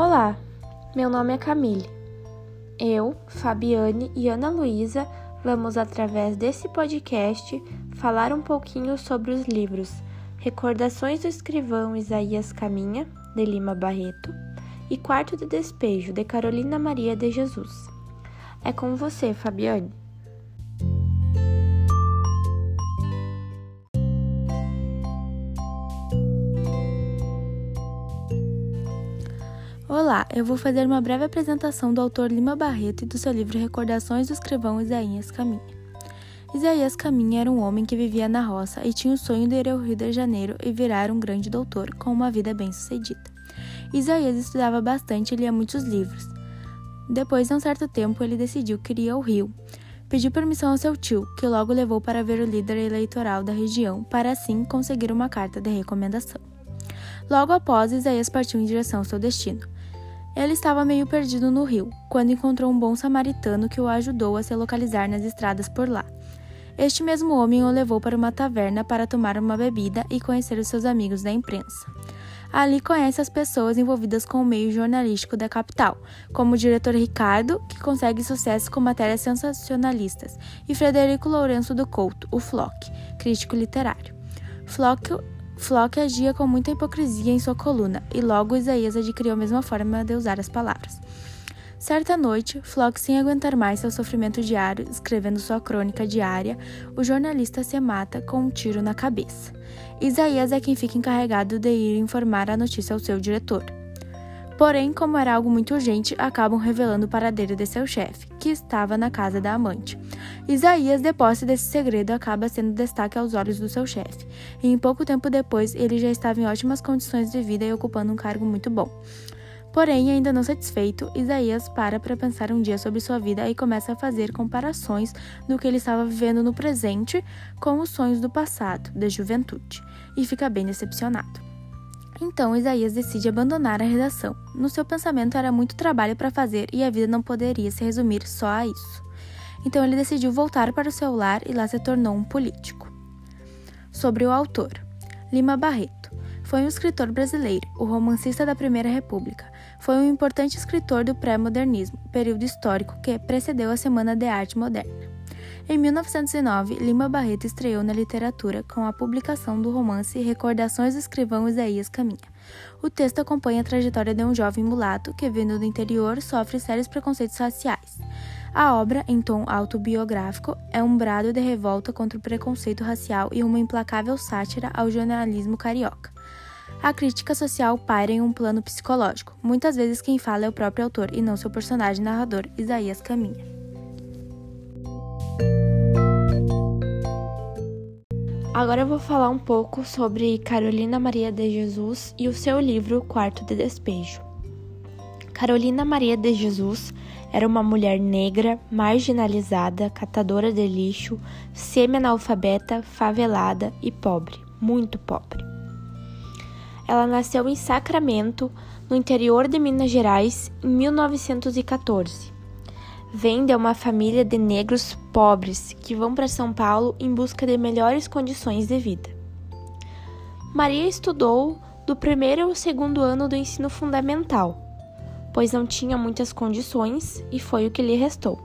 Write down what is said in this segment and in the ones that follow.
Olá, meu nome é Camille. Eu, Fabiane e Ana Luísa vamos, através desse podcast, falar um pouquinho sobre os livros Recordações do Escrivão Isaías Caminha, de Lima Barreto, e Quarto de Despejo, de Carolina Maria de Jesus. É com você, Fabiane. Olá, eu vou fazer uma breve apresentação do autor Lima Barreto e do seu livro Recordações do Escrivão Isaías Caminha. Isaías Caminha era um homem que vivia na roça e tinha o sonho de ir ao Rio de Janeiro e virar um grande doutor com uma vida bem-sucedida. Isaías estudava bastante e lia muitos livros. Depois de um certo tempo, ele decidiu que iria ao Rio. Pediu permissão ao seu tio, que logo levou para ver o líder eleitoral da região, para assim conseguir uma carta de recomendação. Logo após, Isaías partiu em direção ao seu destino. Ele estava meio perdido no rio, quando encontrou um bom samaritano que o ajudou a se localizar nas estradas por lá. Este mesmo homem o levou para uma taverna para tomar uma bebida e conhecer os seus amigos da imprensa. Ali conhece as pessoas envolvidas com o meio jornalístico da capital, como o diretor Ricardo, que consegue sucesso com matérias sensacionalistas, e Frederico Lourenço do Couto, o Flock, crítico literário. Flock Flock agia com muita hipocrisia em sua coluna, e logo Isaías adquiriu a mesma forma de usar as palavras. Certa noite, Flock, sem aguentar mais seu sofrimento diário, escrevendo sua crônica diária, o jornalista se mata com um tiro na cabeça. Isaías é quem fica encarregado de ir informar a notícia ao seu diretor. Porém, como era algo muito urgente, acabam revelando o paradeiro de seu chefe, que estava na casa da amante. Isaías, de posse desse segredo, acaba sendo destaque aos olhos do seu chefe, e em pouco tempo depois ele já estava em ótimas condições de vida e ocupando um cargo muito bom. Porém, ainda não satisfeito, Isaías para para pensar um dia sobre sua vida e começa a fazer comparações do que ele estava vivendo no presente com os sonhos do passado, da juventude, e fica bem decepcionado. Então Isaías decide abandonar a redação. No seu pensamento era muito trabalho para fazer e a vida não poderia se resumir só a isso. Então ele decidiu voltar para o seu lar e lá se tornou um político. Sobre o autor: Lima Barreto. Foi um escritor brasileiro, o romancista da Primeira República. Foi um importante escritor do pré-modernismo, período histórico que precedeu a Semana de Arte Moderna. Em 1909, Lima Barreto estreou na literatura com a publicação do romance Recordações do Escrivão Isaías Caminha. O texto acompanha a trajetória de um jovem mulato que, vindo do interior, sofre sérios preconceitos raciais. A obra, em tom autobiográfico, é um brado de revolta contra o preconceito racial e uma implacável sátira ao jornalismo carioca. A crítica social paira em um plano psicológico. Muitas vezes quem fala é o próprio autor e não seu personagem narrador, Isaías Caminha. Agora eu vou falar um pouco sobre Carolina Maria de Jesus e o seu livro Quarto de Despejo. Carolina Maria de Jesus era uma mulher negra, marginalizada, catadora de lixo, semi-analfabeta, favelada e pobre, muito pobre. Ela nasceu em Sacramento, no interior de Minas Gerais, em 1914 vem de uma família de negros pobres que vão para São Paulo em busca de melhores condições de vida. Maria estudou do primeiro ao segundo ano do ensino fundamental, pois não tinha muitas condições e foi o que lhe restou.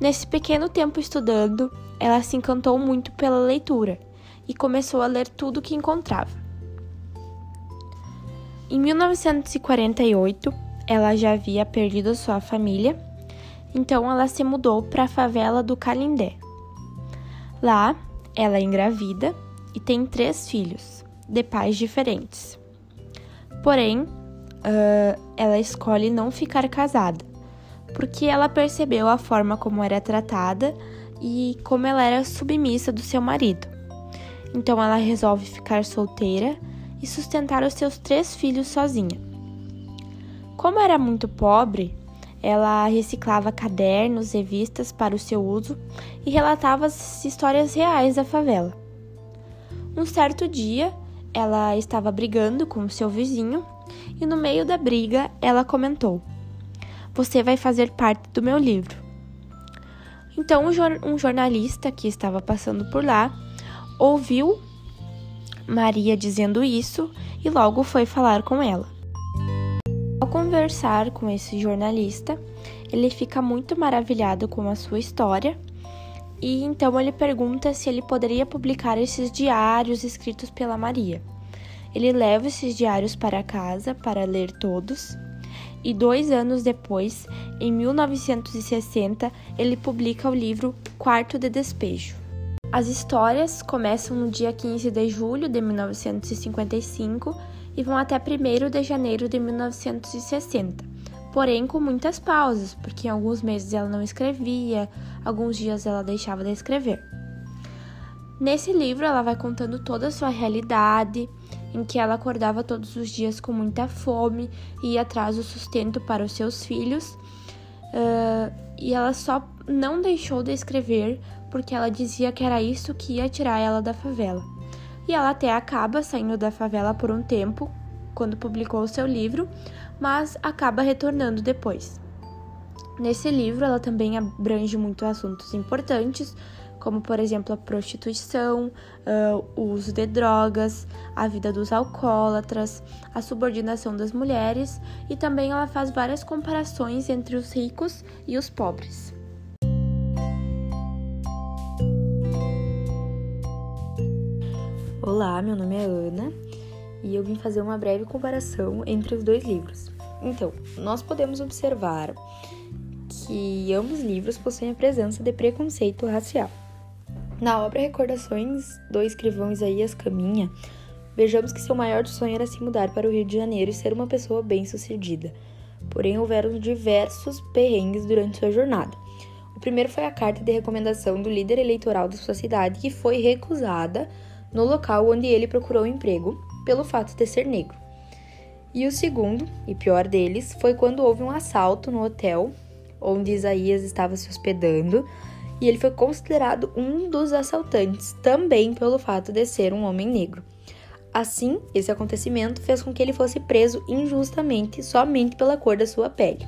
Nesse pequeno tempo estudando, ela se encantou muito pela leitura e começou a ler tudo o que encontrava. Em 1948, ela já havia perdido sua família então ela se mudou para a favela do Calindé. Lá, ela é engravida e tem três filhos, de pais diferentes. Porém, uh, ela escolhe não ficar casada, porque ela percebeu a forma como era tratada e como ela era submissa do seu marido. Então ela resolve ficar solteira e sustentar os seus três filhos sozinha. Como era muito pobre, ela reciclava cadernos, revistas para o seu uso e relatava as histórias reais da favela. Um certo dia, ela estava brigando com seu vizinho e no meio da briga ela comentou: Você vai fazer parte do meu livro. Então, um jornalista que estava passando por lá ouviu Maria dizendo isso e logo foi falar com ela. Conversar com esse jornalista, ele fica muito maravilhado com a sua história e então ele pergunta se ele poderia publicar esses diários escritos pela Maria. Ele leva esses diários para casa para ler todos e dois anos depois, em 1960, ele publica o livro Quarto de Despejo. As histórias começam no dia 15 de julho de 1955 e vão até 1 de janeiro de 1960, porém com muitas pausas, porque em alguns meses ela não escrevia, alguns dias ela deixava de escrever. Nesse livro, ela vai contando toda a sua realidade, em que ela acordava todos os dias com muita fome e ia atrás do sustento para os seus filhos. Uh, e ela só não deixou de escrever porque ela dizia que era isso que ia tirar ela da favela. E ela até acaba saindo da favela por um tempo, quando publicou o seu livro, mas acaba retornando depois. Nesse livro, ela também abrange muitos assuntos importantes, como por exemplo a prostituição, uh, o uso de drogas, a vida dos alcoólatras, a subordinação das mulheres e também ela faz várias comparações entre os ricos e os pobres. Olá, meu nome é Ana e eu vim fazer uma breve comparação entre os dois livros. Então, nós podemos observar que ambos livros possuem a presença de preconceito racial. Na obra Recordações do escrivão Isaías Caminha, vejamos que seu maior sonho era se mudar para o Rio de Janeiro e ser uma pessoa bem-sucedida. Porém, houveram diversos perrengues durante sua jornada. O primeiro foi a carta de recomendação do líder eleitoral da sua cidade, que foi recusada no local onde ele procurou emprego, pelo fato de ser negro. E o segundo, e pior deles, foi quando houve um assalto no hotel onde Isaías estava se hospedando e ele foi considerado um dos assaltantes, também pelo fato de ser um homem negro. Assim, esse acontecimento fez com que ele fosse preso injustamente somente pela cor da sua pele.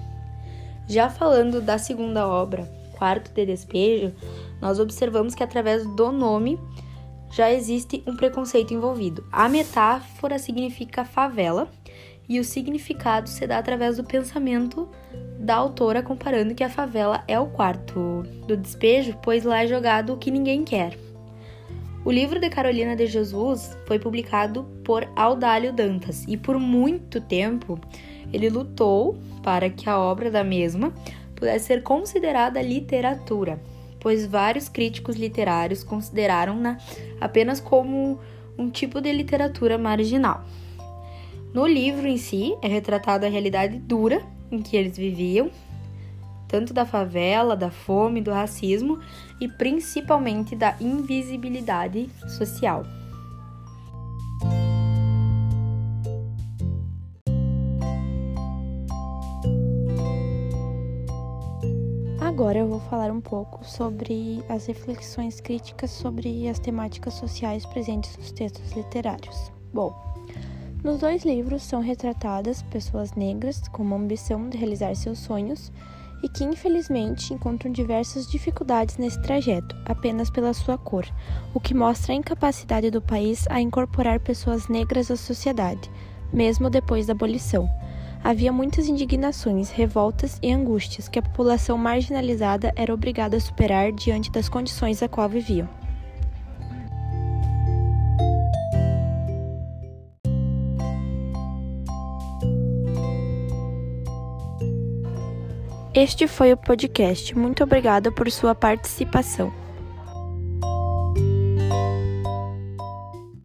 Já falando da segunda obra, Quarto de Despejo, nós observamos que através do nome já existe um preconceito envolvido. A metáfora significa favela e o significado se dá através do pensamento da autora comparando que a favela é o quarto do despejo, pois lá é jogado o que ninguém quer. O livro de Carolina de Jesus foi publicado por Audálio Dantas e por muito tempo ele lutou para que a obra da mesma pudesse ser considerada literatura, pois vários críticos literários consideraram-na apenas como um tipo de literatura marginal. No livro em si é retratada a realidade dura em que eles viviam, tanto da favela, da fome, do racismo e principalmente da invisibilidade social. Agora eu vou falar um pouco sobre as reflexões críticas sobre as temáticas sociais presentes nos textos literários. Bom, nos dois livros são retratadas pessoas negras com uma ambição de realizar seus sonhos e que infelizmente encontram diversas dificuldades nesse trajeto, apenas pela sua cor, o que mostra a incapacidade do país a incorporar pessoas negras à sociedade, mesmo depois da abolição. Havia muitas indignações, revoltas e angústias que a população marginalizada era obrigada a superar diante das condições a qual viviam. Este foi o podcast. Muito obrigada por sua participação.